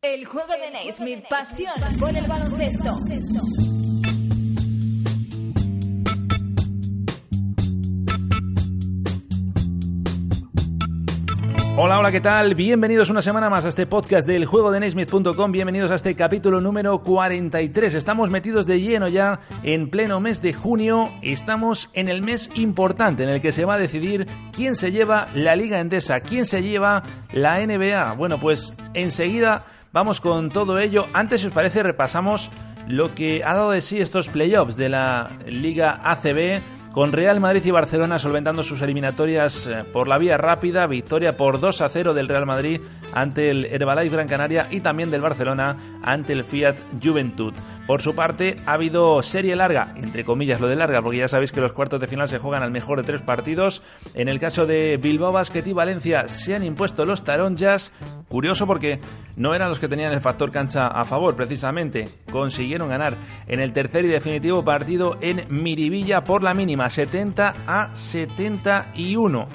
El juego de Naismith, pasión por el baloncesto. Hola, hola, ¿qué tal? Bienvenidos una semana más a este podcast del juego de Naismith.com. Bienvenidos a este capítulo número 43. Estamos metidos de lleno ya en pleno mes de junio. Estamos en el mes importante en el que se va a decidir quién se lleva la Liga Endesa, quién se lleva la NBA. Bueno, pues enseguida vamos con todo ello. Antes, si os parece, repasamos lo que ha dado de sí estos playoffs de la Liga ACB con Real Madrid y Barcelona solventando sus eliminatorias eh, por la vía rápida, victoria por 2 a 0 del Real Madrid ante el Herbalife Gran Canaria y también del Barcelona ante el Fiat Juventud. Por su parte, ha habido serie larga, entre comillas lo de larga, porque ya sabéis que los cuartos de final se juegan al mejor de tres partidos. En el caso de Bilbao Basket y Valencia se han impuesto los taronjas. Curioso porque no eran los que tenían el factor cancha a favor, precisamente. Consiguieron ganar en el tercer y definitivo partido en Miribilla por la mínima, 70 a 71.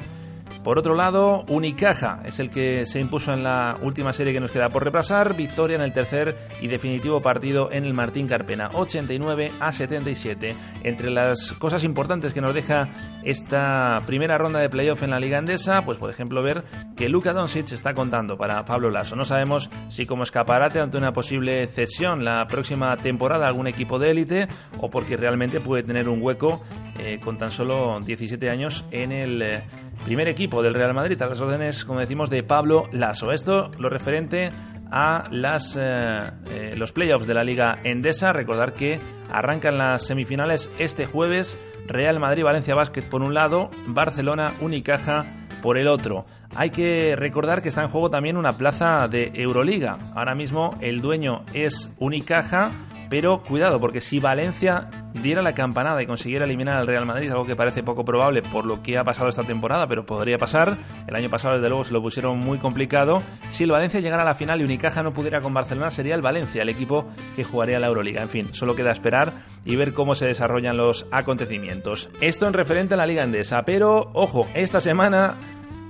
Por otro lado, Unicaja es el que se impuso en la última serie que nos queda por repasar. Victoria en el tercer y definitivo partido en el Martín Carpena, 89 a 77. Entre las cosas importantes que nos deja esta primera ronda de playoff en la Liga Andesa, pues por ejemplo ver que Luka Doncic está contando para Pablo Lasso. No sabemos si como escaparate ante una posible cesión la próxima temporada a algún equipo de élite o porque realmente puede tener un hueco eh, con tan solo 17 años en el eh, primer equipo del Real Madrid a las órdenes, como decimos, de Pablo Lasso. Esto lo referente a las, eh, los playoffs de la Liga Endesa. Recordar que arrancan las semifinales este jueves. Real Madrid, Valencia Basket por un lado, Barcelona, Unicaja por el otro. Hay que recordar que está en juego también una plaza de Euroliga. Ahora mismo el dueño es Unicaja, pero cuidado, porque si Valencia diera la campanada y consiguiera eliminar al Real Madrid, algo que parece poco probable por lo que ha pasado esta temporada, pero podría pasar. El año pasado, desde luego, se lo pusieron muy complicado. Si el Valencia llegara a la final y Unicaja no pudiera con Barcelona, sería el Valencia el equipo que jugaría la Euroliga. En fin, solo queda esperar y ver cómo se desarrollan los acontecimientos. Esto en referente a la Liga Endesa, pero ojo, esta semana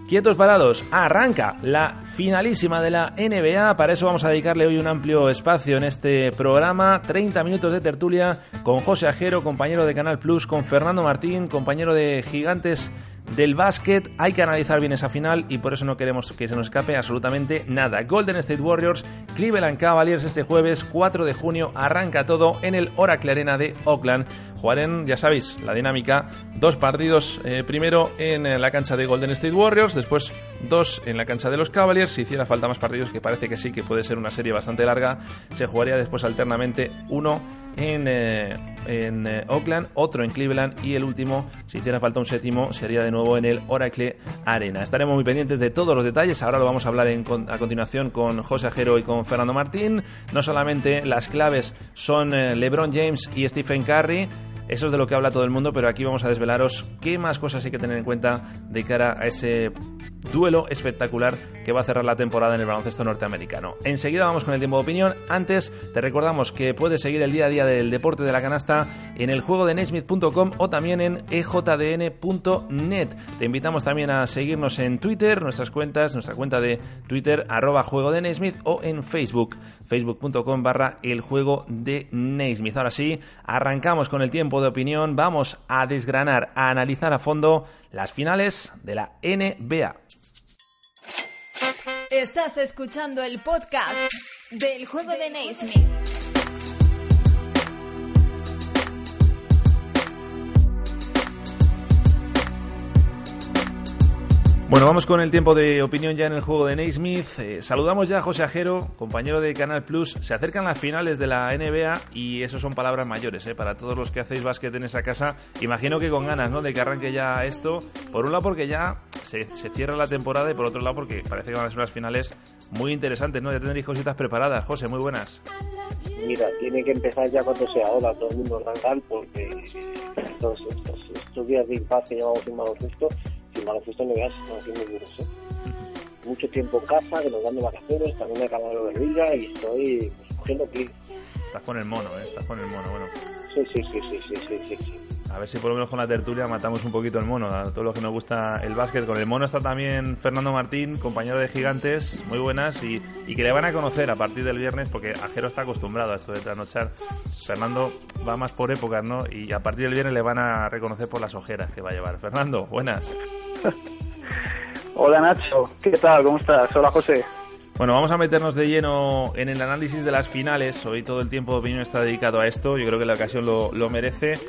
Quietos parados, arranca la finalísima de la NBA. Para eso vamos a dedicarle hoy un amplio espacio en este programa. 30 minutos de tertulia con José Ajero, compañero de Canal Plus, con Fernando Martín, compañero de Gigantes del básquet. Hay que analizar bien esa final y por eso no queremos que se nos escape absolutamente nada. Golden State Warriors, Cleveland Cavaliers este jueves 4 de junio. Arranca todo en el Oracle Arena de Oakland. Jugarán, ya sabéis, la dinámica, dos partidos, eh, primero en la cancha de Golden State Warriors, después dos en la cancha de los Cavaliers, si hiciera falta más partidos, que parece que sí, que puede ser una serie bastante larga, se jugaría después alternamente uno en, eh, en eh, Oakland, otro en Cleveland y el último, si hiciera falta un séptimo, sería de nuevo en el Oracle Arena. Estaremos muy pendientes de todos los detalles, ahora lo vamos a hablar en, a continuación con José Ajero y con Fernando Martín. No solamente las claves son LeBron James y Stephen Curry, eso es de lo que habla todo el mundo, pero aquí vamos a desvelaros qué más cosas hay que tener en cuenta de cara a ese duelo espectacular que va a cerrar la temporada en el baloncesto norteamericano. Enseguida vamos con el tiempo de opinión. Antes te recordamos que puedes seguir el día a día del deporte de la canasta en el juego de Nesmith.com o también en ejdn.net. Te invitamos también a seguirnos en Twitter, nuestras cuentas, nuestra cuenta de Twitter arroba juego de Nesmith o en Facebook, facebook.com barra el juego de Nesmith. Ahora sí, arrancamos con el tiempo de opinión. Vamos a desgranar, a analizar a fondo las finales de la NBA. Estás escuchando el podcast del juego de Naismith. Bueno, vamos con el tiempo de opinión ya en el juego de Naismith. Eh, saludamos ya a José Ajero, compañero de Canal Plus. Se acercan las finales de la NBA y eso son palabras mayores eh, para todos los que hacéis básquet en esa casa. Imagino que con ganas ¿no? de que arranque ya esto. Por un lado porque ya se, cierra la temporada y por otro lado porque parece que van a ser unas finales muy interesantes. ¿no? Ya tendréis cositas preparadas. José, muy buenas. Mira, tiene que empezar ya cuando sea ahora todo el mundo arrancar porque estos, días de que llevamos sin baloncesto sin baloncesto no veas, no haciendo ¿eh? Mucho tiempo en casa, que nos dan de vacaciones, también he acabado de liga y estoy pues, cogiendo aquí. Estás con el mono, ¿eh? Estás con el mono, bueno. Sí, sí, sí, sí, sí, sí, sí. A ver si por lo menos con la tertulia matamos un poquito el mono, a todos los que nos gusta el básquet. Con el mono está también Fernando Martín, compañero de Gigantes, muy buenas, y, y que le van a conocer a partir del viernes, porque Ajero está acostumbrado a esto de trasnochar. Fernando va más por épocas, ¿no? Y a partir del viernes le van a reconocer por las ojeras que va a llevar. Fernando, buenas. Hola Nacho, ¿qué tal? ¿Cómo estás? Hola José. Bueno, vamos a meternos de lleno en el análisis de las opiniones. Hoy todo el tiempo de opinión está dedicado a esto. Yo creo que la ocasión lo, lo, merece.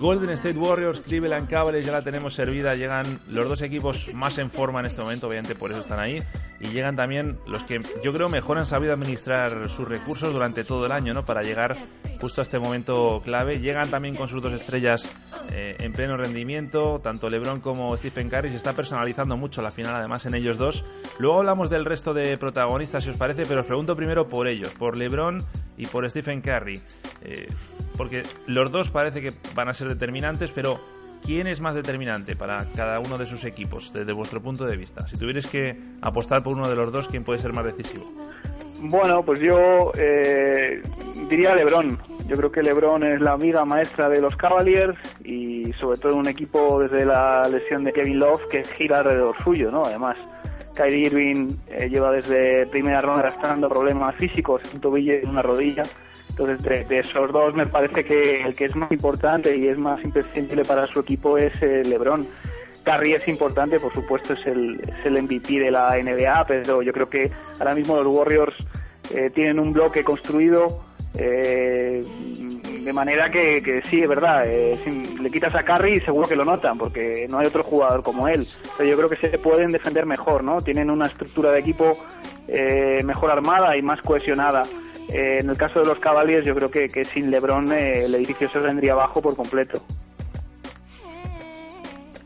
Golden State Warriors, Cleveland Cavaliers, ya la tenemos servida. Llegan los dos equipos más en forma en este momento, obviamente por eso están ahí. Y llegan también los que yo creo mejor han sabido administrar sus recursos durante todo el año, ¿no? Para llegar justo a este momento clave. Llegan también con sus dos estrellas eh, en pleno rendimiento. Tanto LeBron como Stephen Curry se está personalizando mucho la final, además, en ellos dos. Luego hablamos del resto de protagonistas, si os parece, pero os pregunto primero por ellos, por LeBron y por Stephen Curry. Eh, porque los dos parece que van a ser determinantes, pero ¿quién es más determinante para cada uno de sus equipos, desde vuestro punto de vista? Si tuvierais que apostar por uno de los dos, ¿quién puede ser más decisivo? Bueno, pues yo eh, diría LeBron. Yo creo que LeBron es la amiga maestra de los Cavaliers y sobre todo un equipo desde la lesión de Kevin Love que gira alrededor suyo, ¿no? Además, Kyrie Irving eh, lleva desde primera ronda arrastrando problemas físicos, un tobillo y una rodilla. Entonces, de, esos dos me parece que el que es más importante y es más imprescindible para su equipo es eh, LeBron. Curry es importante, por supuesto, es el, el MVP de la NBA, pero yo creo que ahora mismo los Warriors eh, tienen un bloque construido eh, de manera que, que, sí, es verdad, eh, si le quitas a Curry seguro que lo notan, porque no hay otro jugador como él. Pero yo creo que se pueden defender mejor, ¿no? Tienen una estructura de equipo eh, mejor armada y más cohesionada. Eh, en el caso de los Cavaliers, yo creo que, que sin LeBron eh, el edificio se vendría abajo por completo.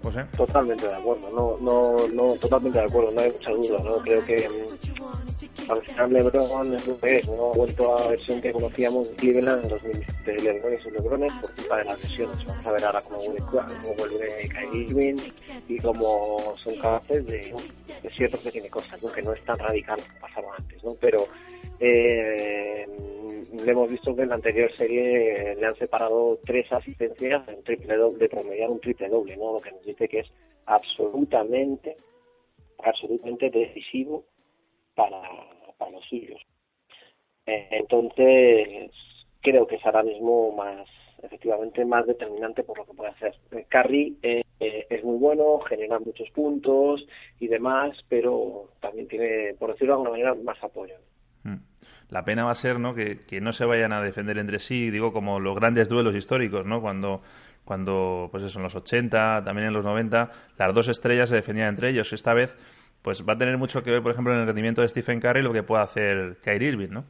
José. Totalmente de acuerdo, no, no, no, totalmente de acuerdo, no hay mucha duda, ¿no? Creo que al final LeBron es lo que es, no ha vuelto a la versión que conocíamos de Cleveland en 2017 de LeBron y sus LeBrones por culpa de las lesiones. Vamos a ver ahora cómo vuelve, cómo vuelve Kyrie Irving y cómo son capaces de, es cierto que tiene cosas, ¿no? que no es tan radical como pasaba antes, ¿no? Pero eh, le hemos visto que en la anterior serie le han separado tres asistencias en triple doble, de promediar un triple doble, ¿no? Lo que nos dice que es absolutamente, absolutamente decisivo para, para los suyos. Eh, entonces, creo que es ahora mismo más, efectivamente, más determinante por lo que puede hacer. Eh, Curry eh, eh, es muy bueno, genera muchos puntos y demás, pero también tiene, por decirlo de alguna manera, más apoyo. La pena va a ser ¿no? Que, que, no se vayan a defender entre sí, digo, como los grandes duelos históricos, ¿no? Cuando, cuando pues eso, en los 80, también en los 90, las dos estrellas se defendían entre ellos. Esta vez, pues va a tener mucho que ver, por ejemplo, en el rendimiento de Stephen Curry lo que pueda hacer Kyrie Irving, ¿no?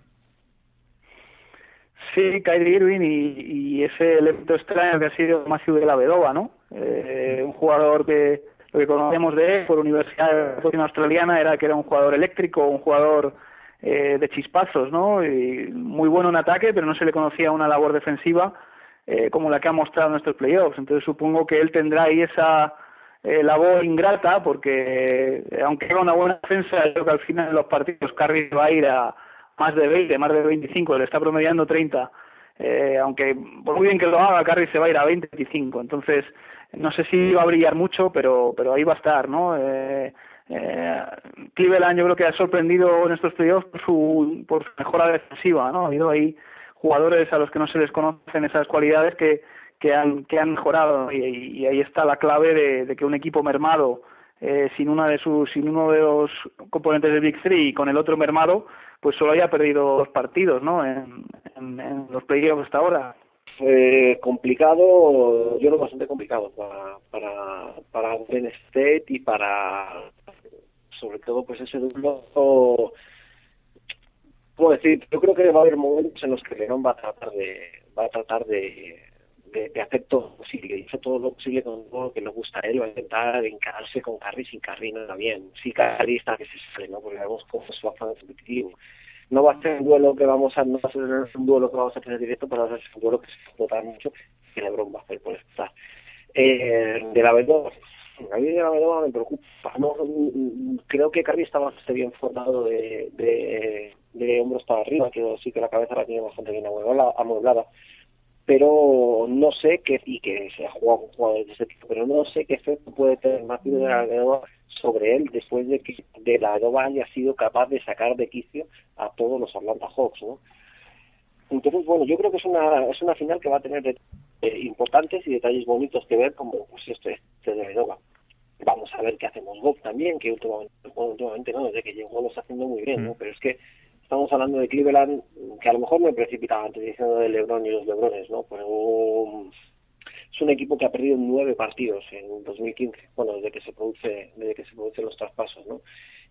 Sí, Kyrie Irving y, ese elemento extraño que ha sido Matthew de la Vedova, ¿no? Eh, un jugador que lo que conocemos de él por Universidad Australiana era que era un jugador eléctrico, un jugador eh, de chispazos, ¿no? Y muy bueno en ataque, pero no se le conocía una labor defensiva eh, como la que ha mostrado en estos playoffs. Entonces supongo que él tendrá ahí esa eh, labor ingrata, porque eh, aunque haga una buena defensa, creo que al final de los partidos Curry va a ir a más de 20, más de 25, le está promediando 30. Eh, aunque por muy bien que lo haga, Curry se va a ir a 20, 25. Entonces, no sé si va a brillar mucho, pero, pero ahí va a estar, ¿no? Eh, eh, Cleveland yo creo que ha sorprendido en estos playoffs por su, por su mejora defensiva, ¿no? Ha habido ahí jugadores a los que no se les conocen esas cualidades que, que, han, que han mejorado. Y, y ahí está la clave de, de que un equipo mermado eh, sin una de sus sin uno de los componentes del Big Three y con el otro mermado pues solo haya perdido dos partidos no en, en, los playoffs hasta ahora. Eh, complicado, yo lo bastante complicado para para para Golden State y para sobre todo pues ese duplo puedo decir yo creo que va a haber momentos en los que León va a tratar de va a tratar de de, de hacer todo posible, hizo todo lo posible con todo lo que le gusta a él, va a intentar encararse con Carry sin Carry nada bien. Sí, Carry está que se sale, ¿no? Porque vemos cómo su afán competitivo. No va a ser un duelo que vamos a, no va a ser un duelo que vamos a tener directo, pero va a ser un duelo que se va a mucho y LeBron va a hacer por estar. Eh, de la verdad, a mí de la verdad me preocupa. No, creo que Carly está bastante bien formado de, de, de hombros para arriba, que sí que la cabeza la tiene bastante bien amueblada pero no sé qué, y que se ha jugado con jugadores de ese tipo, pero no sé qué efecto puede tener Matthew de la sobre él después de que de la Vedova haya sido capaz de sacar de quicio a todos los Atlanta Hawks, ¿no? Entonces, bueno, yo creo que es una, es una final que va a tener eh, importantes y detalles bonitos que ver, como pues este, este de Vedova. Vamos a ver qué hacemos Bob también, que últimamente, últimamente no, desde que llegó lo está haciendo muy bien, ¿no? Pero es que estamos hablando de Cleveland, que a lo mejor me precipitaba antes diciendo de LeBron y los LeBrones, ¿no? Pero es un equipo que ha perdido nueve partidos en 2015, bueno, desde que se produce, desde que se producen los traspasos, ¿no?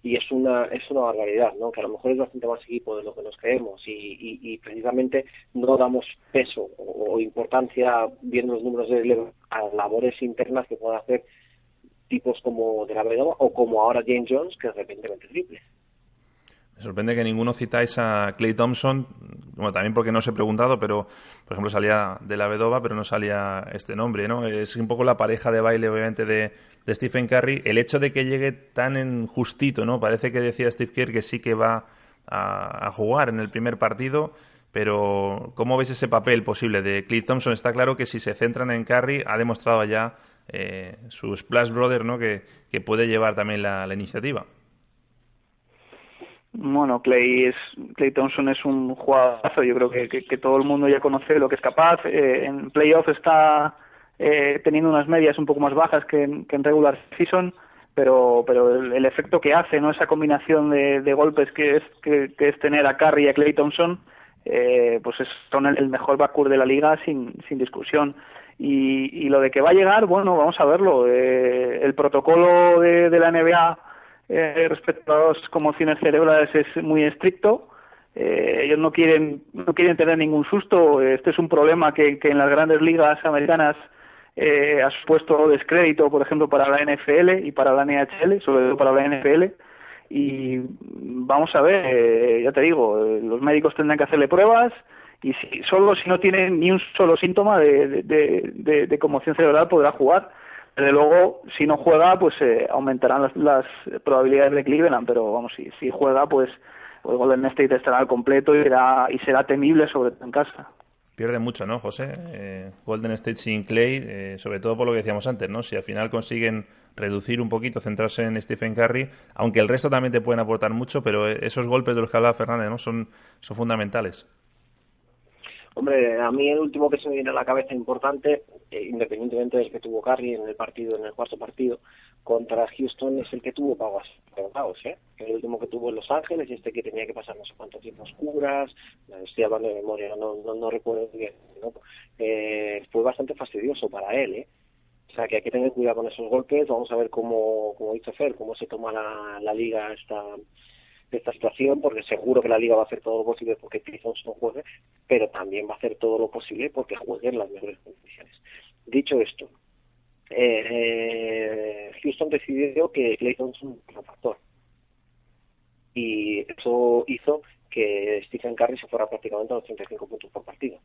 Y es una, es una barbaridad, ¿no? Que a lo mejor es bastante más equipo de lo que nos creemos y, y, precisamente no damos peso o, importancia viendo los números de LeBron a labores internas que pueda hacer tipos como de la Vedova o como ahora James Jones, que de repente mete triple. Me sorprende que ninguno citáis a Clay Thompson, bueno, también porque no os he preguntado, pero por ejemplo salía de la Vedova, pero no salía este nombre, ¿no? Es un poco la pareja de baile, obviamente, de, Stephen Curry. El hecho de que llegue tan en justito, ¿no? Parece que decía Steve Kerr que sí que va a, jugar en el primer partido, pero ¿cómo veis ese papel posible de Clay Thompson? Está claro que si se centran en Curry, ha demostrado ya eh, su Splash Brother, ¿no? Que, puede llevar también la iniciativa. Bueno, Clay, es, Clay Thompson es un jugadorazo, yo creo que, que, todo el mundo ya conoce lo que es capaz. Eh, en playoff está eh, teniendo unas medias un poco más bajas que en, que en regular season, pero, pero el, efecto que hace, no esa combinación de, golpes que es, que, es tener a Curry y a Clay Thompson, eh, pues es, son el, mejor backcourt de la liga sin, sin discusión. Y, y lo de que va a llegar, bueno, vamos a verlo. Eh, el protocolo de la NBA eh, respecto a las conmociones cerebrales es muy estricto. Eh, ellos no quieren no quieren tener ningún susto. Este es un problema que, en las grandes ligas americanas eh, ha supuesto descrédito, por ejemplo, para la NFL y para la NHL, sobre todo para la NFL. Y vamos a ver, eh, ya te digo, los médicos tendrán que hacerle pruebas y si, solo si no tiene ni un solo síntoma de conmoción cerebral podrá jugar desde luego, si no juega, pues eh, aumentarán las, las, probabilidades de Cleveland, pero vamos, si, si juega, pues, pues Golden State estará al completo y será, y será temible sobre todo en casa. Pierde mucho, ¿no, José? Eh, Golden State sin Clay, eh, sobre todo por lo que decíamos antes, ¿no? Si al final consiguen reducir un poquito, centrarse en Stephen Curry, aunque el resto también te pueden aportar mucho, pero esos golpes de los que hablaba Fernández, ¿no? Son, son fundamentales. Hombre, a mí el último que se me viene a la cabeza importante, eh, independientemente del que tuvo Curry en el partido, en el cuarto partido, contra Houston es el que tuvo Pavas ¿eh? El último que tuvo en Los Ángeles este que tenía que pasar no sé cuánto tiempo oscuras, estoy hablando de memoria, no, no, no recuerdo bien. Eh, fue bastante fastidioso para él, ¿eh? O sea que hay que tener cuidado con esos golpes, vamos a ver cómo, como dice Fer, cómo se toma la, la liga esta esta situación, porque seguro que la liga va a hacer todo lo posible porque Clifton no juegue, pero también va a hacer todo lo posible porque juegue en las mejores condiciones. Dicho esto, eh, eh Houston decidió que Clayton es un factor y eso hizo que Stephen Curry se fuera prácticamente a los 35 puntos por partido.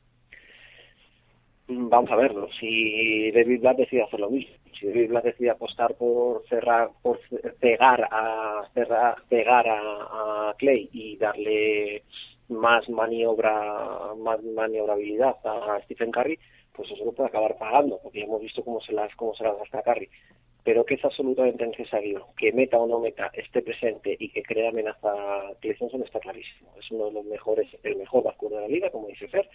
Vamos a verlo. Si David Blatt decide hacer lo mismo, si David Blatt decide apostar por cerrar, por pegar a cerrar, pegar a, Clay y darle más maniobra, más maniobrabilidad a Stephen Curry, pues eso lo puede acabar pagando, porque ya hemos visto cómo se las, cómo se las gasta Curry. Pero que es absolutamente necesario que meta o no meta esté presente y que crea amenaza a Clay está clarísimo. Es uno de los mejores, el mejor vasco de la liga, como dice Fer,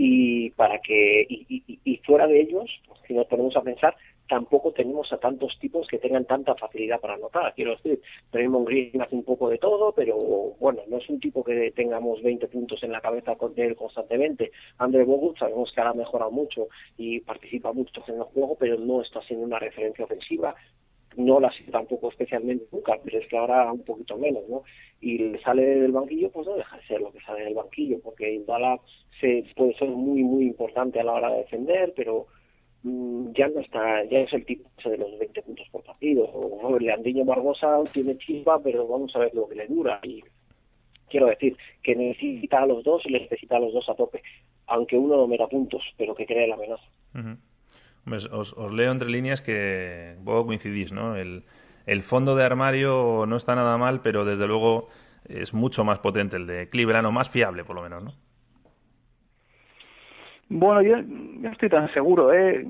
y para que y, fuera de ellos si nos ponemos a pensar tampoco tenemos a tantos tipos que tengan tanta facilidad para anotar. Quiero decir Draymond Green hace un poco de todo pero bueno no es un tipo que tengamos 20 puntos en la cabeza con él constantemente. Andre Bogut sabemos que ahora ha mejorado mucho y participa mucho en el juego pero no está siendo una referencia ofensiva no la sido tampoco especialmente nunca, pero es que ahora un poquito menos, ¿no? Y le sale del banquillo, pues no deja de ser lo que sale del banquillo, porque Iguala se puede ser muy, muy importante a la hora de defender, pero mm, ya no está, ya es el tipo de los 20 puntos por partido. O Leandriño Barbosa tiene chispa, pero vamos a ver lo que le dura. Y quiero decir que necesita a los dos y necesita a los dos a tope, aunque uno no meta puntos, pero que cree la amenaza. Os, leo entre líneas que vos coincidís, ¿no? El, fondo de armario no está nada mal, pero desde luego es mucho más potente el de Cleveland, o más fiable por lo menos, ¿no? Bueno, yo, no estoy tan seguro. ¿eh?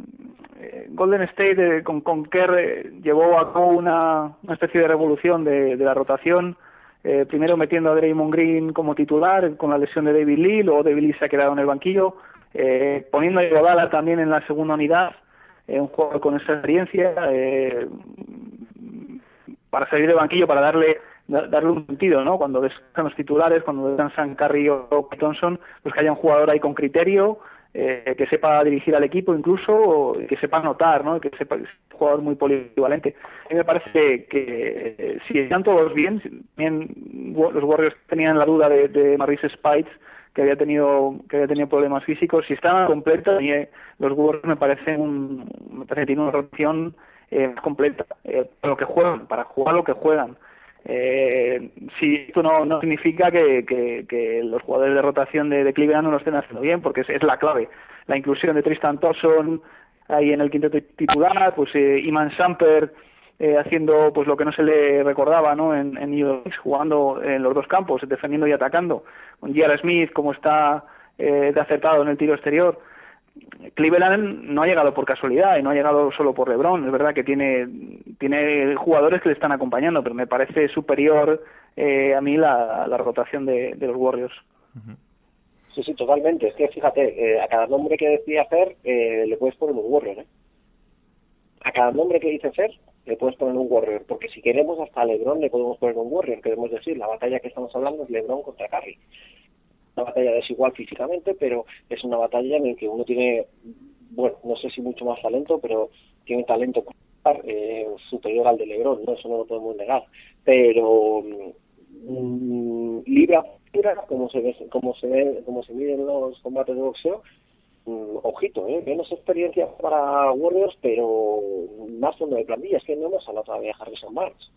eh Golden State con, con Kerr llevó a cabo una, una especie de revolución de, de la rotación. Eh, primero metiendo a Draymond Green como titular con la lesión de David Lee, luego David Lee se ha quedado en el banquillo, eh, poniendo a Iguodala también en la segunda unidad, un jugador con esa experiencia, para salir del banquillo, para darle darle un sentido, ¿no? Cuando descansan los titulares, cuando descansan Curry o Thompson, pues que haya un jugador ahí con criterio, eh, que sepa dirigir al equipo incluso, o que sepa anotar, ¿no? Que sepa es un jugador muy polivalente. A mí me parece que, eh, si están todos bien, bien, los Warriors tenían la duda de, de Maurice Spites, que había tenido que había tenido problemas físicos, si estaban completos, los Warriors me parecen un, me parece que tienen una rotación eh, completa, eh, para lo que juegan, para jugar lo que juegan eh, si esto no, no significa que, que, los jugadores de rotación de, de, Cleveland no lo estén haciendo bien, porque es, la clave. La inclusión de Tristan Thompson ahí en el quinto titular, pues eh, Iman Samper eh, haciendo pues lo que no se le recordaba ¿no? en, en New York, jugando en los dos campos, defendiendo y atacando, con J.R. Smith como está eh, de acertado en el tiro exterior. Cleveland no ha llegado por casualidad y no ha llegado solo por LeBron. Es verdad que tiene, tiene jugadores que le están acompañando, pero me parece superior eh, a mí la, la rotación de, los Warriors. Sí, sí, totalmente. Es que fíjate, eh, a cada nombre que decía hacer eh, le puedes poner un Warrior. ¿eh? A cada nombre que dice Fer le puedes poner un Warrior, porque si queremos hasta LeBron le podemos poner un Warrior. Queremos decir, la batalla que estamos hablando es LeBron contra Curry una batalla desigual físicamente, pero es una batalla en la que uno tiene, bueno, no sé si mucho más talento, pero tiene talento eh, superior al de Lebron, ¿no? Eso no lo podemos negar. Pero mm, libra como se ve, como se ve, como se miden los combates de boxeo, mm, ojito, ¿eh? menos experiencia para Warriors, pero más fondo de plantilla. Es que no hemos hablado todavía de Harrison Barnes.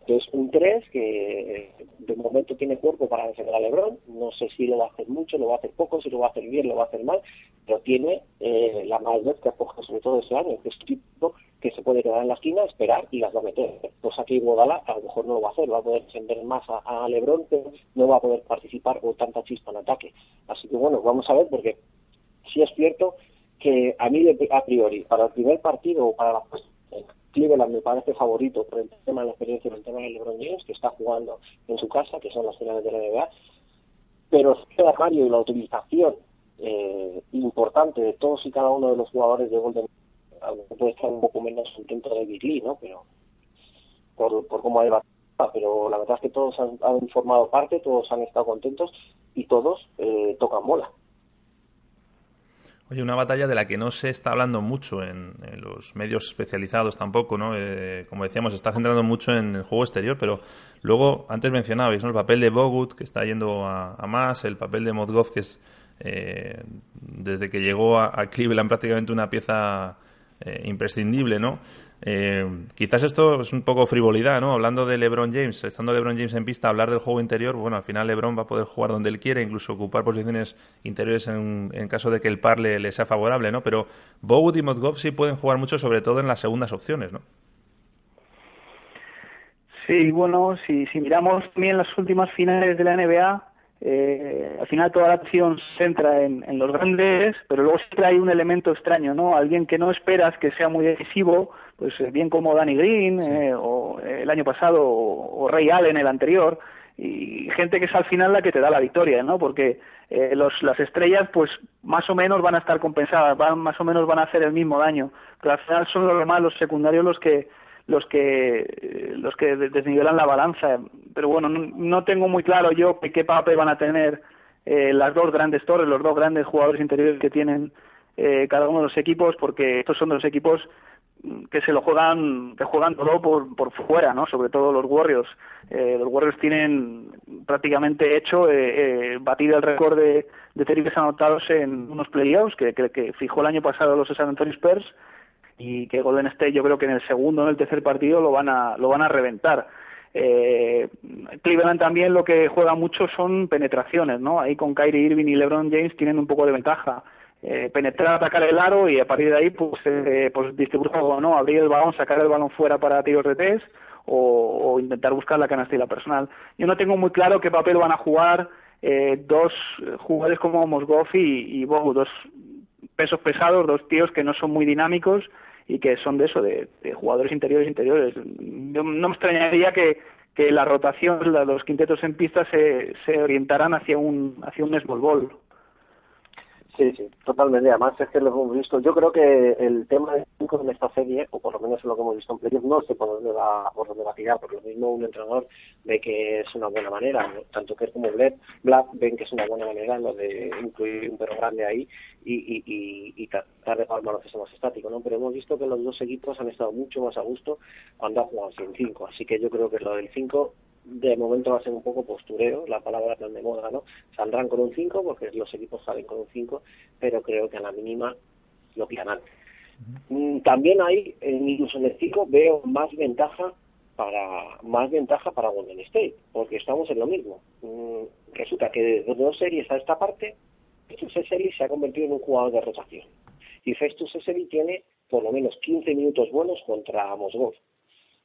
Entonces, un 3 que de momento tiene cuerpo para defender a Lebron. No sé si lo va a hacer mucho, lo va a hacer poco, si lo va a hacer bien, lo va a hacer mal, pero tiene eh, la vez que ha cogido sobre todo ese año, que es tipo que se puede quedar en la esquina, esperar y las va a meter. Pues aquí Guadala a lo mejor no lo va a hacer, va a poder defender más a, Lebron, pero no va a poder participar con tanta chispa en ataque. Así que bueno, vamos a ver, porque sí es cierto que a mí a priori, para el primer partido o para la Cleveland me parece favorito por el tema de la experiencia, por el tema de LeBron James, que está jugando en su casa, que son las finales de la NBA, pero el armario y la utilización eh, importante de todos y cada uno de los jugadores de Golden puede estar un poco menos contento de David Lee, ¿no? Pero por, por cómo ha debatido, pero la verdad es que todos han, formado parte, todos han estado contentos y todos eh, tocan bola. Oye, una batalla de la que no se está hablando mucho en, los medios especializados tampoco, ¿no? Eh, como decíamos, está centrando mucho en el juego exterior, pero luego, antes mencionabais, ¿no? El papel de Bogut, que está yendo a, más, el papel de Modgov, que es, eh, desde que llegó a, a, Cleveland, prácticamente una pieza eh, imprescindible, ¿no? Eh, quizás esto es un poco frivolidad, ¿no? Hablando de LeBron James, estando LeBron James en pista, hablar del juego interior, bueno, al final LeBron va a poder jugar donde él quiere, incluso ocupar posiciones interiores en, caso de que el par le, sea favorable, ¿no? Pero Bogut y Motkov sí pueden jugar mucho, sobre todo en las segundas opciones, ¿no? Sí, bueno, si, si miramos también las últimas finales de la NBA, eh, al final toda la acción se centra en, en, los grandes, pero luego siempre hay un elemento extraño, ¿no? Alguien que no esperas que sea muy decisivo, pues eh, bien como Danny Green, eh, o el año pasado, o, Ray Allen el anterior, y gente que es al final la que te da la victoria, ¿no? Porque eh, los, las estrellas, pues más o menos van a estar compensadas, van, más o menos van a hacer el mismo daño, pero al final son los demás, los secundarios, los que los que los que desnivelan la balanza pero bueno no, tengo muy claro yo qué papel van a tener eh, las dos grandes torres los dos grandes jugadores interiores que tienen eh, cada uno de los equipos porque estos son dos equipos que se lo juegan que juegan todo por, por fuera no sobre todo los Warriors. Eh, los Warriors tienen prácticamente hecho eh, batido el récord de, de triples anotados en unos playoffs que, que, que fijó el año pasado los San Antonio Spurs y que Golden State yo creo que en el segundo o en el tercer partido lo van a lo van a reventar. Eh, Cleveland también lo que juega mucho son penetraciones no ahí con Kyrie Irving y LeBron James tienen un poco de ventaja eh, penetrar atacar el aro y a partir de ahí pues eh, pues distribuir juego no abrir el balón sacar el balón fuera para tiros de test o, intentar buscar la canastilla personal yo no tengo muy claro qué papel van a jugar eh, dos jugadores como Mosgov y, y Bogu, dos pesos pesados, dos tíos que no son muy dinámicos y que son de eso, de, jugadores interiores interiores. no me extrañaría que, que la rotación, los quintetos en pista se, se orientaran hacia un, hacia un small ball. Sí, sí, totalmente. Además es que lo hemos visto. Yo creo que el tema de 5 en esta serie, o por lo menos en lo que hemos visto en playoff, no sé por dónde va, por dónde va a tirar, porque lo mismo un entrenador ve que es una buena manera, tanto que como Black, Black ven que es una buena manera lo de incluir un perro grande ahí y, y, y, y tratar de jugar baloncesto más estático, ¿no? Pero hemos visto que los dos equipos han estado mucho más a gusto cuando han jugado sin 5, así que yo creo que lo del 5 de momento va a ser un poco postureo, la palabra tan de moda, ¿no? Saldrán con un 5 porque los equipos salen con un 5, pero creo que a la mínima lo pillarán. Mm, también hay, incluso en el 5, veo más ventaja para más ventaja para Golden State, porque estamos en lo mismo. Mm, resulta que de dos series a esta parte, Festus Eseli se ha convertido en un jugador de rotación. Y Festus Eseli tiene por lo menos 15 minutos buenos contra Mosgov.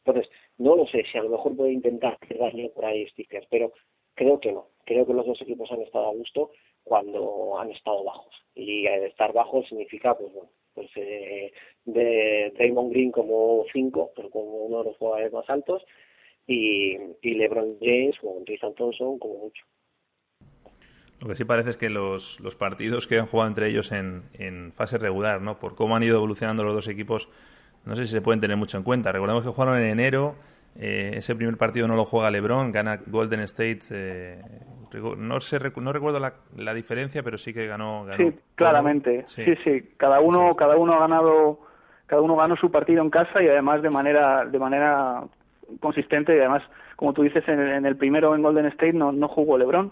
Entonces, no lo sé si a lo mejor puede intentar darle por ahí stickers, pero creo que no. Creo que los dos equipos han estado a gusto cuando han estado bajos. Y estar bajos significa, pues bueno, pues eh, de Draymond Green como 5, pero como uno de los jugadores más altos, y, LeBron James como Tristan Thompson como mucho. Lo que sí parece es que los, los partidos que han jugado entre ellos en, en fase regular, ¿no? por cómo han ido evolucionando los dos equipos, no sé si se pueden tener mucho en cuenta. Recordemos que jugaron en enero, eh, ese primer partido no lo juega LeBron, gana Golden State. Eh, no sé, no recuerdo la, la, diferencia, pero sí que ganó. sí, claramente. Sí. sí, Cada uno, cada uno ha ganado, cada uno ganó su partido en casa y además de manera, de manera consistente y además, como tú dices, en, el primero en Golden State no, no jugó LeBron.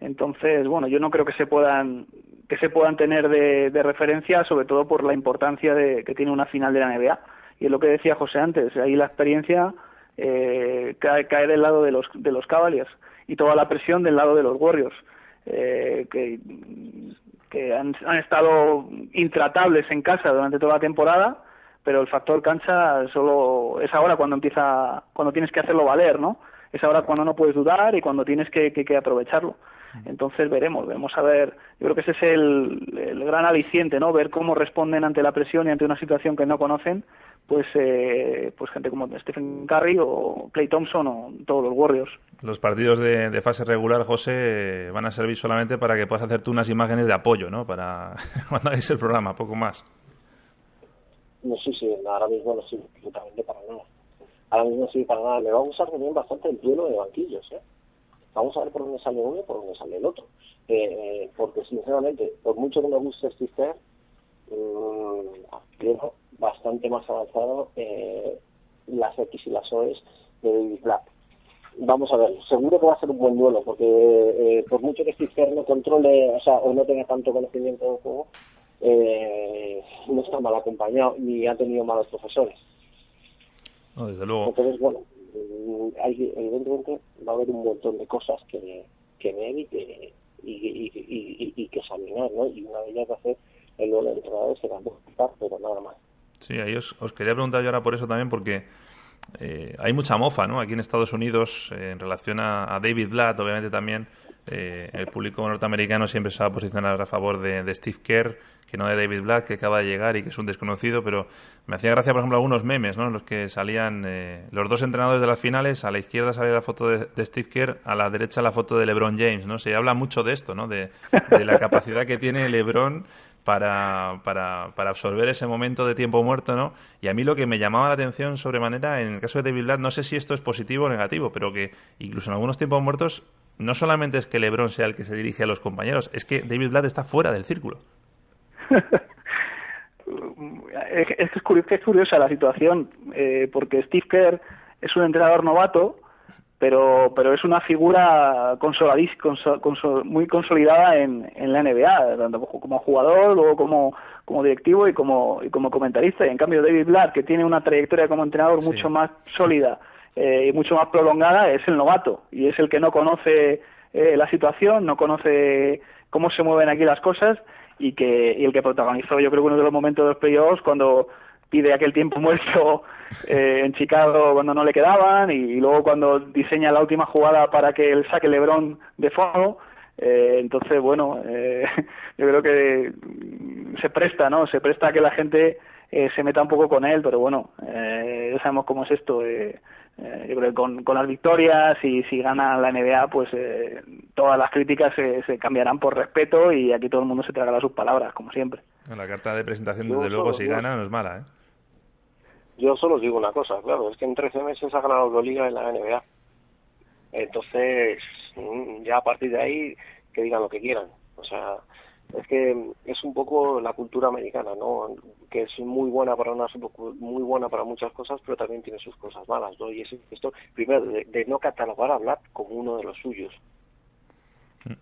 Entonces, bueno, yo no creo que se puedan que se puedan tener de, de, referencia, sobre todo por la importancia de, que tiene una final de la NBA. Y es lo que decía José antes, ahí la experiencia eh, cae, cae, del lado de los, de los Cavaliers y toda la presión del lado de los Warriors, eh, que, han, han, estado intratables en casa durante toda la temporada, pero el factor cancha solo es ahora cuando empieza, cuando tienes que hacerlo valer, ¿no? Es ahora cuando no puedes dudar y cuando tienes que, que, que aprovecharlo. Entonces veremos, vamos a ver, yo creo que ese es el, el, gran aliciente, ¿no? Ver cómo responden ante la presión y ante una situación que no conocen, pues eh, pues gente como Stephen Curry o Clay Thompson o todos los Warriors. Los partidos de, de fase regular, José, van a servir solamente para que puedas hacer tú unas imágenes de apoyo, ¿no? Para cuando hagáis el programa, poco más. No sé si ahora mismo no sirve absolutamente para nada. Ahora mismo sirve para nada. Me va a usar también bastante el duelo de banquillos, ¿eh? vamos a ver por dónde sale uno y por dónde sale el otro. Eh, porque sinceramente, por mucho que me guste Steve mmm, bastante más avanzado eh, las X y las OEs de David Black. Vamos a ver, seguro que va a ser un buen duelo, porque eh, por mucho que Steve no controle, o sea, o no tenga tanto conocimiento del juego, eh, no está mal acompañado ni ha tenido malos profesores. No, desde luego. Entonces, bueno, hay, evidentemente va a haber un montón de cosas que, que ver y que, y, y, y, y, que examinar, ¿no? Y una de ellas va a ser el nuevo entrenador será pero nada más. Sí, ahí os, os, quería preguntar yo ahora por eso también, porque eh, hay mucha mofa, ¿no? Aquí en Estados Unidos, eh, en relación a, a, David Blatt, obviamente también, eh, el público norteamericano siempre se va a posicionar a favor de, Steve Kerr que no de David Black, que acaba de llegar y que es un desconocido, pero me hacía gracia, por ejemplo, algunos memes, ¿no? Los que salían eh, los dos entrenadores de las finales, a la izquierda salía la foto de, de, Steve Kerr, a la derecha la foto de LeBron James, ¿no? Se habla mucho de esto, ¿no? De, de la capacidad que tiene LeBron para, para, para, absorber ese momento de tiempo muerto, ¿no? Y a mí lo que me llamaba la atención sobremanera, en el caso de David Blatt, no sé si esto es positivo o negativo, pero que incluso en algunos tiempos muertos no solamente es que LeBron sea el que se dirige a los compañeros, es que David Blatt está fuera del círculo. es, es, curiosa, es curiosa la situación, eh, porque Steve Kerr es un entrenador novato, pero pero es una figura consoladís, consol, consol, muy consolidada en, en la NBA, tanto como jugador, luego como, como directivo y como, y como comentarista. Y en cambio David Blatt, que tiene una trayectoria como entrenador sí. mucho más sólida eh, y mucho más prolongada, es el novato y es el que no conoce eh, la situación, no conoce cómo se mueven aquí las cosas y que y el que protagonizó yo creo que uno de los momentos de los playoffs cuando pide aquel tiempo muerto eh, en Chicago cuando no le quedaban y, luego cuando diseña la última jugada para que él saque LeBron de fondo Eh, entonces, bueno, eh, yo creo que se presta, ¿no? Se presta a que la gente eh, se meta un poco con él, pero bueno, eh, ya sabemos cómo es esto. Eh, yo creo que con, con las victorias y si gana la NBA, pues eh, todas las críticas se, se cambiarán por respeto y aquí todo el mundo se tragará sus palabras, como siempre. La carta de presentación, Yo desde luego, solo- si gana, no es mala, ¿eh? Yo solo os digo una cosa, claro, es que en 13 meses ha ganado la Liga en la NBA. Entonces, mm, ya a partir de ahí, que digan lo que quieran. O sea, es que es un poco la cultura americana, ¿no? Que es muy buena para unas, muy buena para muchas cosas, pero también tiene sus cosas malas, ¿no? Y es esto, primero, de, de no catalogar a Black como uno de los suyos.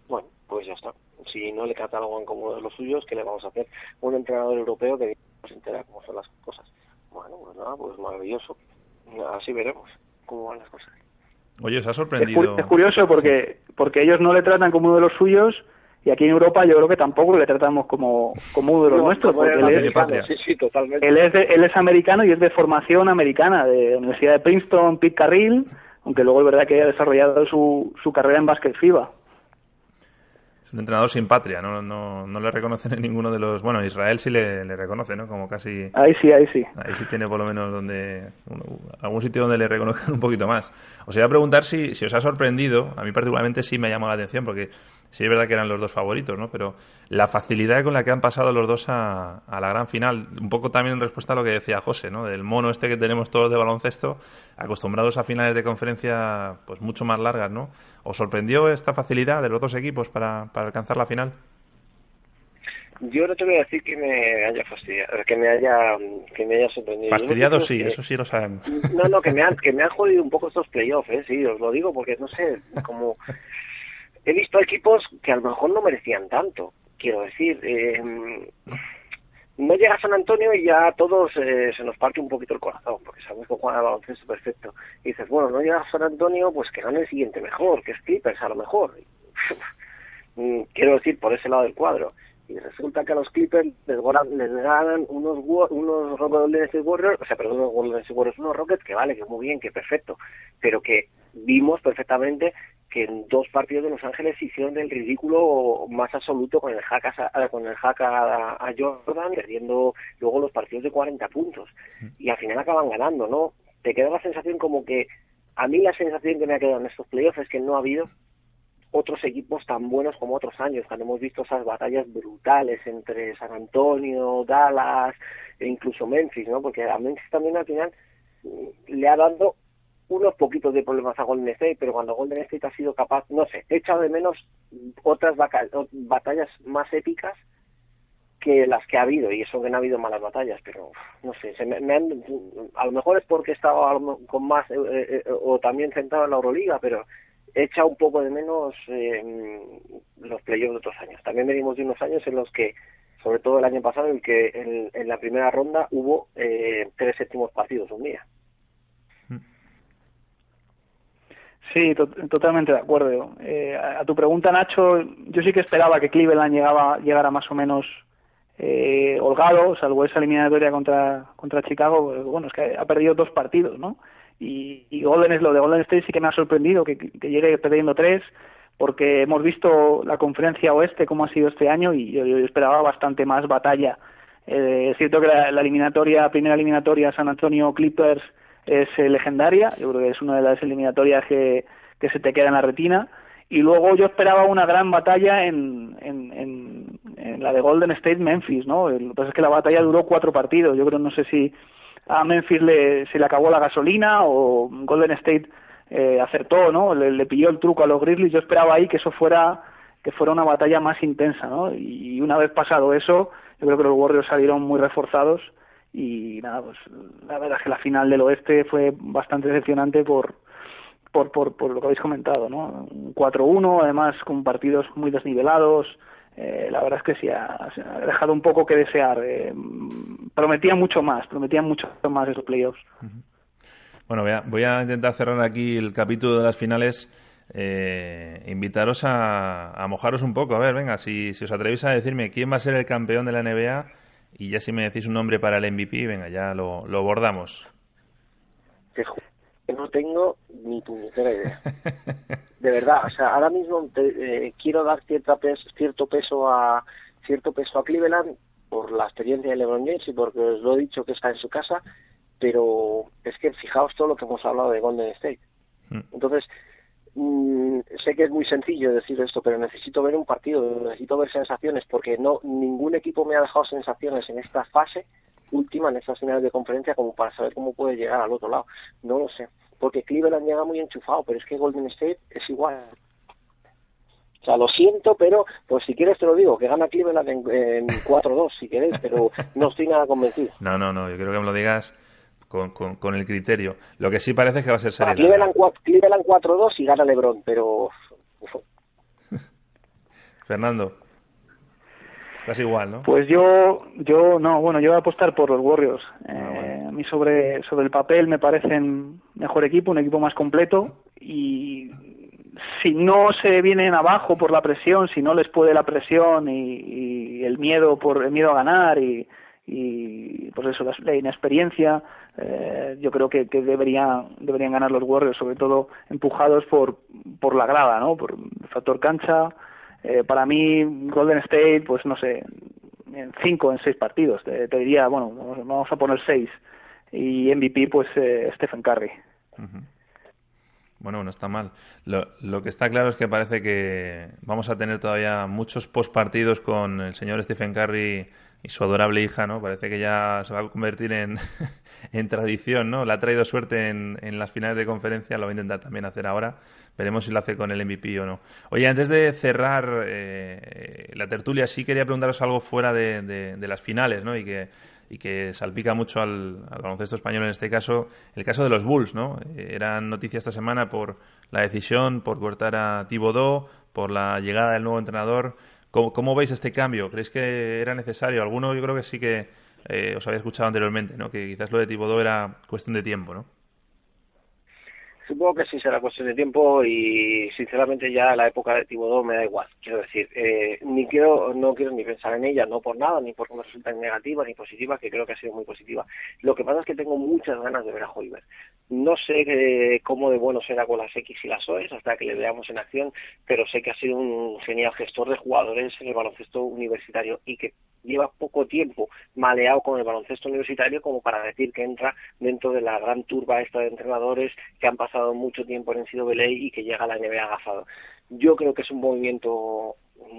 Bueno, pues ya está. Si no le catalogan como uno de los suyos, ¿qué le vamos a hacer? Un entrenador europeo que no se entera cómo son las cosas. Bueno, pues nada, pues maravilloso. Así veremos cómo van las cosas. Oye, ¿os ha Es, cu- sorprendido? es curioso porque porque ellos no le tratan como uno de los suyos y aquí en Europa yo creo que tampoco le tratamos como, como uno de los No, nuestros, porque él es, patria. Sí, sí, totalmente. él, es de- él es americano y es de formación americana, de Universidad de Princeton, Pete Carril, aunque luego es verdad que haya desarrollado su, su carrera en básquet FIBA. Es un entrenador sin patria, no, no, no le reconocen en ninguno de los... Bueno, Israel sí le, le reconoce, ¿no? Como casi... Ahí sí, ahí sí. Ahí sí tiene por lo menos donde uno- algún sitio donde le reconozcan un poquito más. Os iba a preguntar si, si os ha sorprendido, a mí particularmente sí me ha llamado la atención, porque sí es verdad que eran los dos favoritos, ¿no? Pero la facilidad con la que han pasado los dos a, a la gran final, un poco también en respuesta a lo que decía José, ¿no? Del mono este que tenemos todos de baloncesto, acostumbrados a finales de conferencia pues mucho más largas, ¿no? ¿Os sorprendió esta facilidad de los dos equipos para, para alcanzar la final? Yo no te voy a decir que me haya fastidiado, que me haya, que me haya sorprendido. Fastidiado sí, que- eso sí lo sabemos. No, no, que me han, que me han jodido un poco estos playoffs, ¿eh? sí, os lo digo porque no sé, como he visto equipos que a lo mejor no merecían tanto, quiero decir, eh, no llega San Antonio y ya a todos eh, se nos parte un poquito el corazón, porque sabemos que juegan al baloncesto perfecto. Y dices, bueno, no llega San Antonio, pues que gane el siguiente mejor, que es Clippers a lo mejor. Mm, quiero decir, por ese lado del cuadro. Y resulta que a los Clippers les, les ganan unos unos Golden State Warriors, o sea, perdón, unos Golden State Warriors, unos Rockets, que vale, que muy bien, que perfecto, pero que vimos perfectamente que en dos partidos de Los Ángeles hicieron el ridículo más absoluto con el hack a, con el hack a, a Jordan, perdiendo luego los partidos de 40 puntos. Y al final acaban ganando, ¿no? Te queda la sensación como que, a mí la sensación que me ha quedado en estos playoffs es que no ha habido otros equipos tan buenos como otros años, cuando hemos visto esas batallas brutales entre San Antonio, Dallas e incluso Memphis, ¿no? Porque a Memphis también al final mm, le ha dado unos poquitos de problemas a Golden State, pero cuando Golden State ha sido capaz, no sé, he echado de menos otras batallas más épicas que las que ha habido, y eso que no ha habido malas batallas, pero no sé, se me, me han, a lo mejor es porque he estado a lo mo- con más, eh, eh, o también centrado en la Euroliga, pero he echado un poco de menos eh, los playoffs de otros años. También venimos de unos años en los que, sobre todo el año pasado, en que en, en la primera ronda hubo eh, tres séptimos partidos un día. Sí, to- totalmente de acuerdo. Eh, a, a tu pregunta, Nacho, yo sí que esperaba que Cleveland llegaba, llegara más o menos eh, holgado, salvo esa eliminatoria contra, contra Chicago. pues, Bueno, es que ha perdido dos partidos, ¿no? Y, Golden es lo de Golden State sí que me ha sorprendido que, que llegue perdiendo tres, porque hemos visto la conferencia oeste cómo ha sido este año y yo, yo esperaba bastante más batalla. Eh, es cierto que la, la eliminatoria, primera eliminatoria San Antonio Clippers es eh, legendaria, yo creo que es una de las eliminatorias que, que se te queda en la retina. Y luego yo esperaba una gran batalla en, en, en, en la de Golden State Memphis, ¿no? Lo que pasa es que la batalla duró cuatro partidos. Yo creo, no sé si a Memphis le, se le acabó la gasolina o Golden State eh, acertó, ¿no? Le, le pilló el truco a los Grizzlies. Yo esperaba ahí que eso fuera que fuera una batalla más intensa, ¿no? Y una vez pasado eso, yo creo que los Warriors salieron muy reforzados y nada, pues la verdad es que la final del oeste fue bastante decepcionante por por, por, por lo que habéis comentado, ¿no? Un 4-1, además con partidos muy desnivelados. Eh, la verdad es que sí, ha, se ha dejado un poco que desear. Eh, prometía mucho más, prometían mucho más esos playoffs. Bueno, voy a, voy a intentar cerrar aquí el capítulo de las finales. Eh, invitaros a, a, mojaros un poco. A ver, venga, si, si os atrevéis a decirme quién va a ser el campeón de la NBA y ya si me decís un nombre para el MVP, venga, ya lo, lo no tengo ni puñetera idea. De verdad, o sea, ahora mismo eh, quiero dar cierta cierto peso a cierto peso a Cleveland por la experiencia de LeBron James y porque os lo he dicho que está en su casa, pero es que fijaos todo lo que hemos hablado de Golden State. Mm. Entonces, mm, sé que es muy sencillo decir esto, pero necesito ver un partido, necesito ver sensaciones, porque no ningún equipo me ha dejado sensaciones en esta fase última, en estas finales de conferencia, como para saber cómo puede llegar al otro lado. No lo sé, porque Cleveland llega muy enchufado, pero es que Golden State es igual. O sea, lo siento, pero pues si quieres te lo digo, que gana Cleveland en, en 4-2, si queréis, pero no estoy nada convencido. No, no, no, yo quiero que me lo digas con, con, el criterio. Lo que sí parece es que va a ser serie. Cleveland, Cleveland 4-2 y gana LeBron, pero... Fernando. Estás igual, ¿no? Pues yo, yo no, bueno, yo voy a apostar por los Warriors. Ah, eh, a mí sobre, sobre el papel me parecen mejor equipo, un equipo más completo y si no se vienen abajo por la presión, si no les puede la presión y, el miedo por el miedo a ganar y, y pues eso la, inexperiencia eh, yo creo que, que deberían deberían ganar los Warriors sobre todo empujados por por la grada no por el factor cancha eh, para mí Golden State pues no sé en cinco en seis partidos te, diría bueno vamos a poner seis. Y MVP pues eh, Stephen Curry. Bueno, no está mal. Lo, lo, que está claro es que parece que vamos a tener todavía muchos postpartidos con el señor Stephen Curry y su adorable hija, ¿no? Parece que ya se va a convertir en, en tradición, ¿no? Le ha traído suerte en, en, las finales de conferencia, lo va a intentar también hacer ahora. Veremos si lo hace con el MVP o no. Oye, antes de cerrar eh, la tertulia, sí quería preguntaros algo fuera de, de, de las finales, ¿no? Y que y que salpica mucho al, baloncesto español en este caso, el caso de los Bulls, ¿no? Eh, eran noticias esta semana por la decisión, por cortar a Thibodeau, por la llegada del nuevo entrenador. ¿Cómo, veis este cambio? ¿Creéis que era necesario? Alguno yo creo que sí que eh, os había escuchado anteriormente, ¿no? Que quizás lo de Thibodeau era cuestión de tiempo, ¿no? Supongo que sí será cuestión de tiempo y sinceramente ya la época de Tibodó me da igual. Quiero decir, eh, ni quiero, no quiero ni pensar en ella, no por nada, ni porque me resulta negativa ni positiva, que creo que ha sido muy positiva. Lo que pasa es que tengo muchas ganas de ver a Hoiberg. No sé eh, cómo de bueno será con las X y las OEs hasta que le veamos en acción, pero sé que ha sido un genial gestor de jugadores en el baloncesto universitario y que lleva poco tiempo maleado con el baloncesto universitario como para decir que entra dentro de la gran turba esta de entrenadores que han pasado mucho tiempo en NCAA y que llega a la NBA agafado. Yo creo que es un movimiento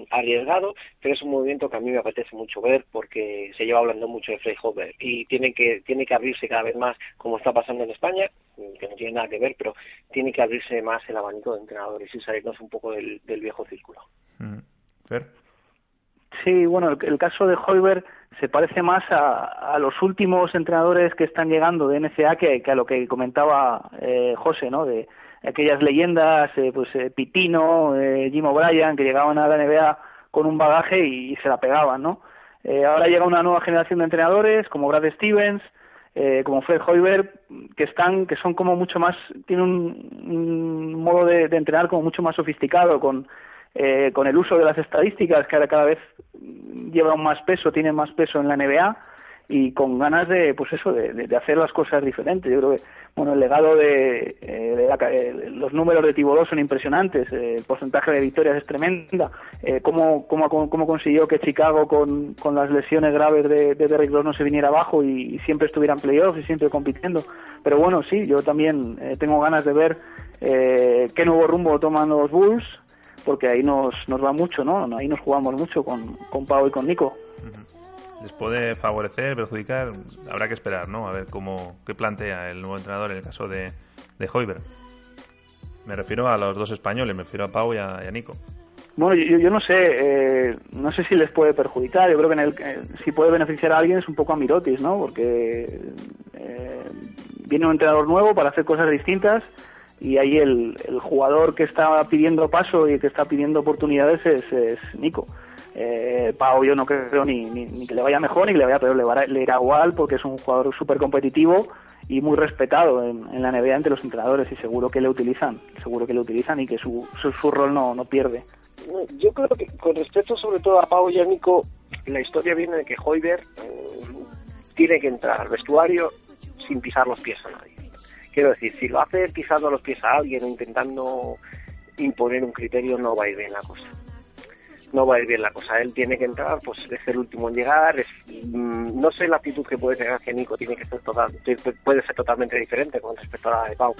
arriesgado, pero es un movimiento que a mí me apetece mucho ver porque se lleva hablando mucho de Freyhofer y tiene que tiene que abrirse cada vez más como está pasando en España, que no tiene nada que ver, pero tiene que abrirse más el abanico de entrenadores y salirnos un poco del, viejo círculo. Mm. Sí, bueno, el, caso de Hoiberg se parece más a, los últimos entrenadores que están llegando de NCA que, a lo que comentaba eh, José, ¿no? De aquellas leyendas, eh, pues eh, Pitino, eh, Jim O'Brien, que llegaban a la NBA con un bagaje y, se la pegaban, ¿no? Eh, ahora llega una nueva generación de entrenadores como Brad Stevens, eh, como Fred Hoiberg, que están, que son como mucho más, tienen un, modo de, de, entrenar como mucho más sofisticado, con eh, con el uso de las estadísticas que ahora cada vez llevan más peso, tienen más peso en la NBA y con ganas de, pues eso, de, hacer las cosas diferentes. Yo creo que, bueno, el legado de, eh, eh, los números de Tibodó son impresionantes, el porcentaje de victorias es tremenda, cómo, cómo, cómo, consiguió que Chicago con, con las lesiones graves de, de Derrick Rose no se viniera abajo y, siempre estuviera en playoffs y siempre compitiendo. Pero bueno, sí, yo también tengo ganas de ver qué nuevo rumbo toman los Bulls, porque ahí nos, nos va mucho, ¿no? Ahí nos jugamos mucho con, con Pau y con Nico. ¿Les puede favorecer, perjudicar? Habrá que esperar, ¿no? A ver cómo, qué plantea el nuevo entrenador en el caso de, de Hoiberg. Me refiero a los dos españoles, me refiero a Pau y a, Nico. Bueno, yo, yo no sé, eh, no sé si les puede perjudicar. Yo creo que en el, eh, si puede beneficiar a alguien es un poco a Mirotis, ¿no? Porque eh, viene un entrenador nuevo para hacer cosas distintas y ahí el, el, jugador que está pidiendo paso y que está pidiendo oportunidades es, es Nico. Eh, Pau yo no creo ni, ni, que le vaya mejor ni que le vaya peor, le, le irá igual porque es un jugador súper competitivo y muy respetado en, en, la NBA entre los entrenadores y seguro que le utilizan, seguro que le utilizan y que su, su, rol no, no pierde. Yo creo que con respecto sobre todo a Pau y a Nico, la historia viene de que Hoiberg eh, tiene que entrar al vestuario sin pisar los pies a nadie Quiero decir, si lo hace pisando los pies a alguien o intentando imponer un criterio, no va a ir bien la cosa. No va a ir bien la cosa. Él tiene que entrar, pues es el último en llegar. Mm, no sé la actitud que puede tener que Nico, tiene que ser total, puede ser totalmente diferente con respecto a la de Pau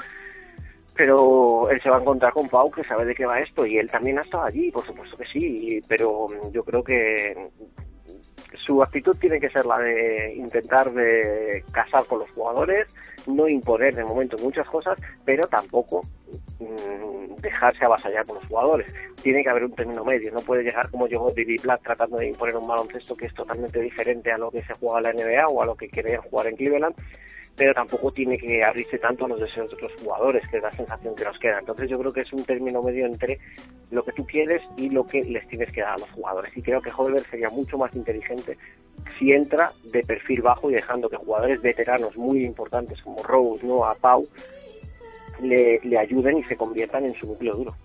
pero él se va a encontrar con Pau que sabe de qué va esto y él también ha estado allí, por supuesto que sí, pero yo creo que su actitud tiene que ser la de intentar de casar con los jugadores, no imponer de momento muchas cosas, pero tampoco mm, dejarse avasallar por los jugadores. Tiene que haber un término medio, no puede llegar como llegó Didi Black tratando de imponer un baloncesto que es totalmente diferente a lo que se juega en la NBA o a lo que querían jugar en Cleveland pero tampoco tiene que abrirse tanto a los deseos de otros jugadores, que es la sensación que nos queda. Entonces yo creo que es un término medio entre lo que tú quieres y lo que les tienes que dar a los jugadores. Y creo que Holberg sería mucho más inteligente si entra de perfil bajo y dejando que jugadores veteranos muy importantes como Rose, no a Pau, le, ayuden y se conviertan en su núcleo duro.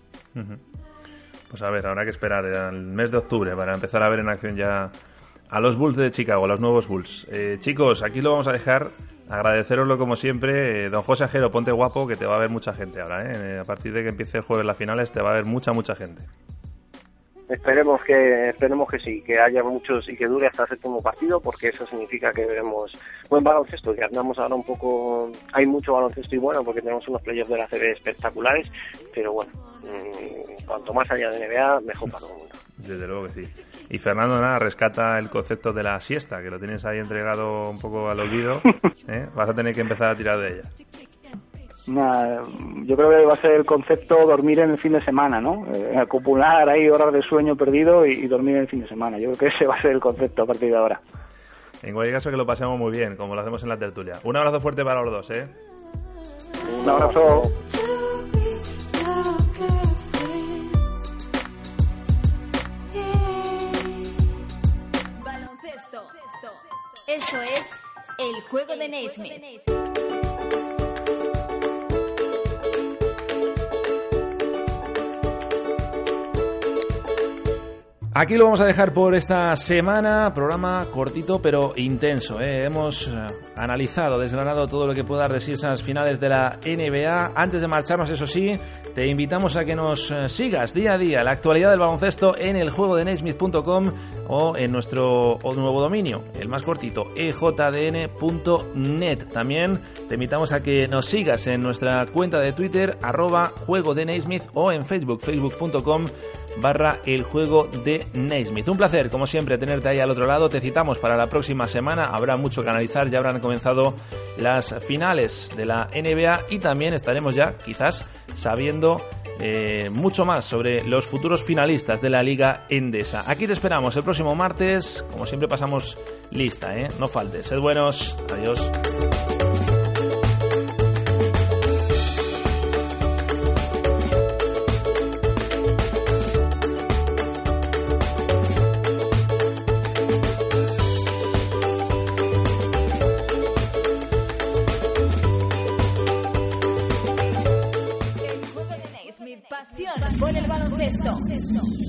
Pues a ver, habrá que esperar al mes de octubre para empezar a ver en acción ya a los Bulls de Chicago, a los nuevos Bulls. Eh, chicos, aquí lo vamos a dejar agradeceroslo como siempre. Eh, don José Ajero, ponte guapo que te va a ver mucha gente ahora. ¿eh? A partir de que empiece el jueves las finales te va a ver mucha, mucha gente. Esperemos que esperemos que sí, que haya muchos y que dure hasta el séptimo partido, porque eso significa que veremos buen baloncesto. Que andamos ahora un poco. Hay mucho baloncesto y bueno, porque tenemos unos playoffs de la CB espectaculares, pero bueno, mm, cuanto más haya de NBA, mejor para todo el mundo. Desde luego que sí. Y Fernando, nada, rescata el concepto de la siesta, que lo tienes ahí entregado un poco al olvido. ¿eh? Vas a tener que empezar a tirar de ella. Yo creo que va a ser el concepto dormir en el fin de semana, ¿no? Eh, acumular ahí horas de sueño perdido y, dormir en el fin de semana. Yo creo que ese va a ser el concepto a partir de ahora. En cualquier caso, que lo pasemos muy bien, como lo hacemos en la tertulia. Un abrazo fuerte para los dos, ¿eh? Un abrazo. Eso es el juego de Naismith. Aquí lo vamos a dejar por esta semana, programa cortito pero intenso. ¿eh? Hemos eh, analizado, desgranado todo lo que pueda dar de sí esas finales de la NBA. Antes de marcharnos, eso sí, te invitamos a que nos eh, sigas día a día la actualidad del baloncesto en el juego de Naismith.com o en nuestro nuevo dominio, el más cortito, ejdn.net. También te invitamos a que nos sigas en nuestra cuenta de Twitter, arroba juego de Naismith o en Facebook, facebook.com barra el juego de Naismith. Un placer, como siempre, tenerte ahí al otro lado. Te citamos para la próxima semana. Habrá mucho que analizar. Ya habrán comenzado las finales de la NBA y también estaremos ya, quizás, sabiendo eh, mucho más sobre los futuros finalistas de la Liga Endesa. Aquí te esperamos el próximo martes. Como siempre, pasamos lista, ¿eh? No faltes. Sed buenos. Adiós. Pasión por el baloncesto.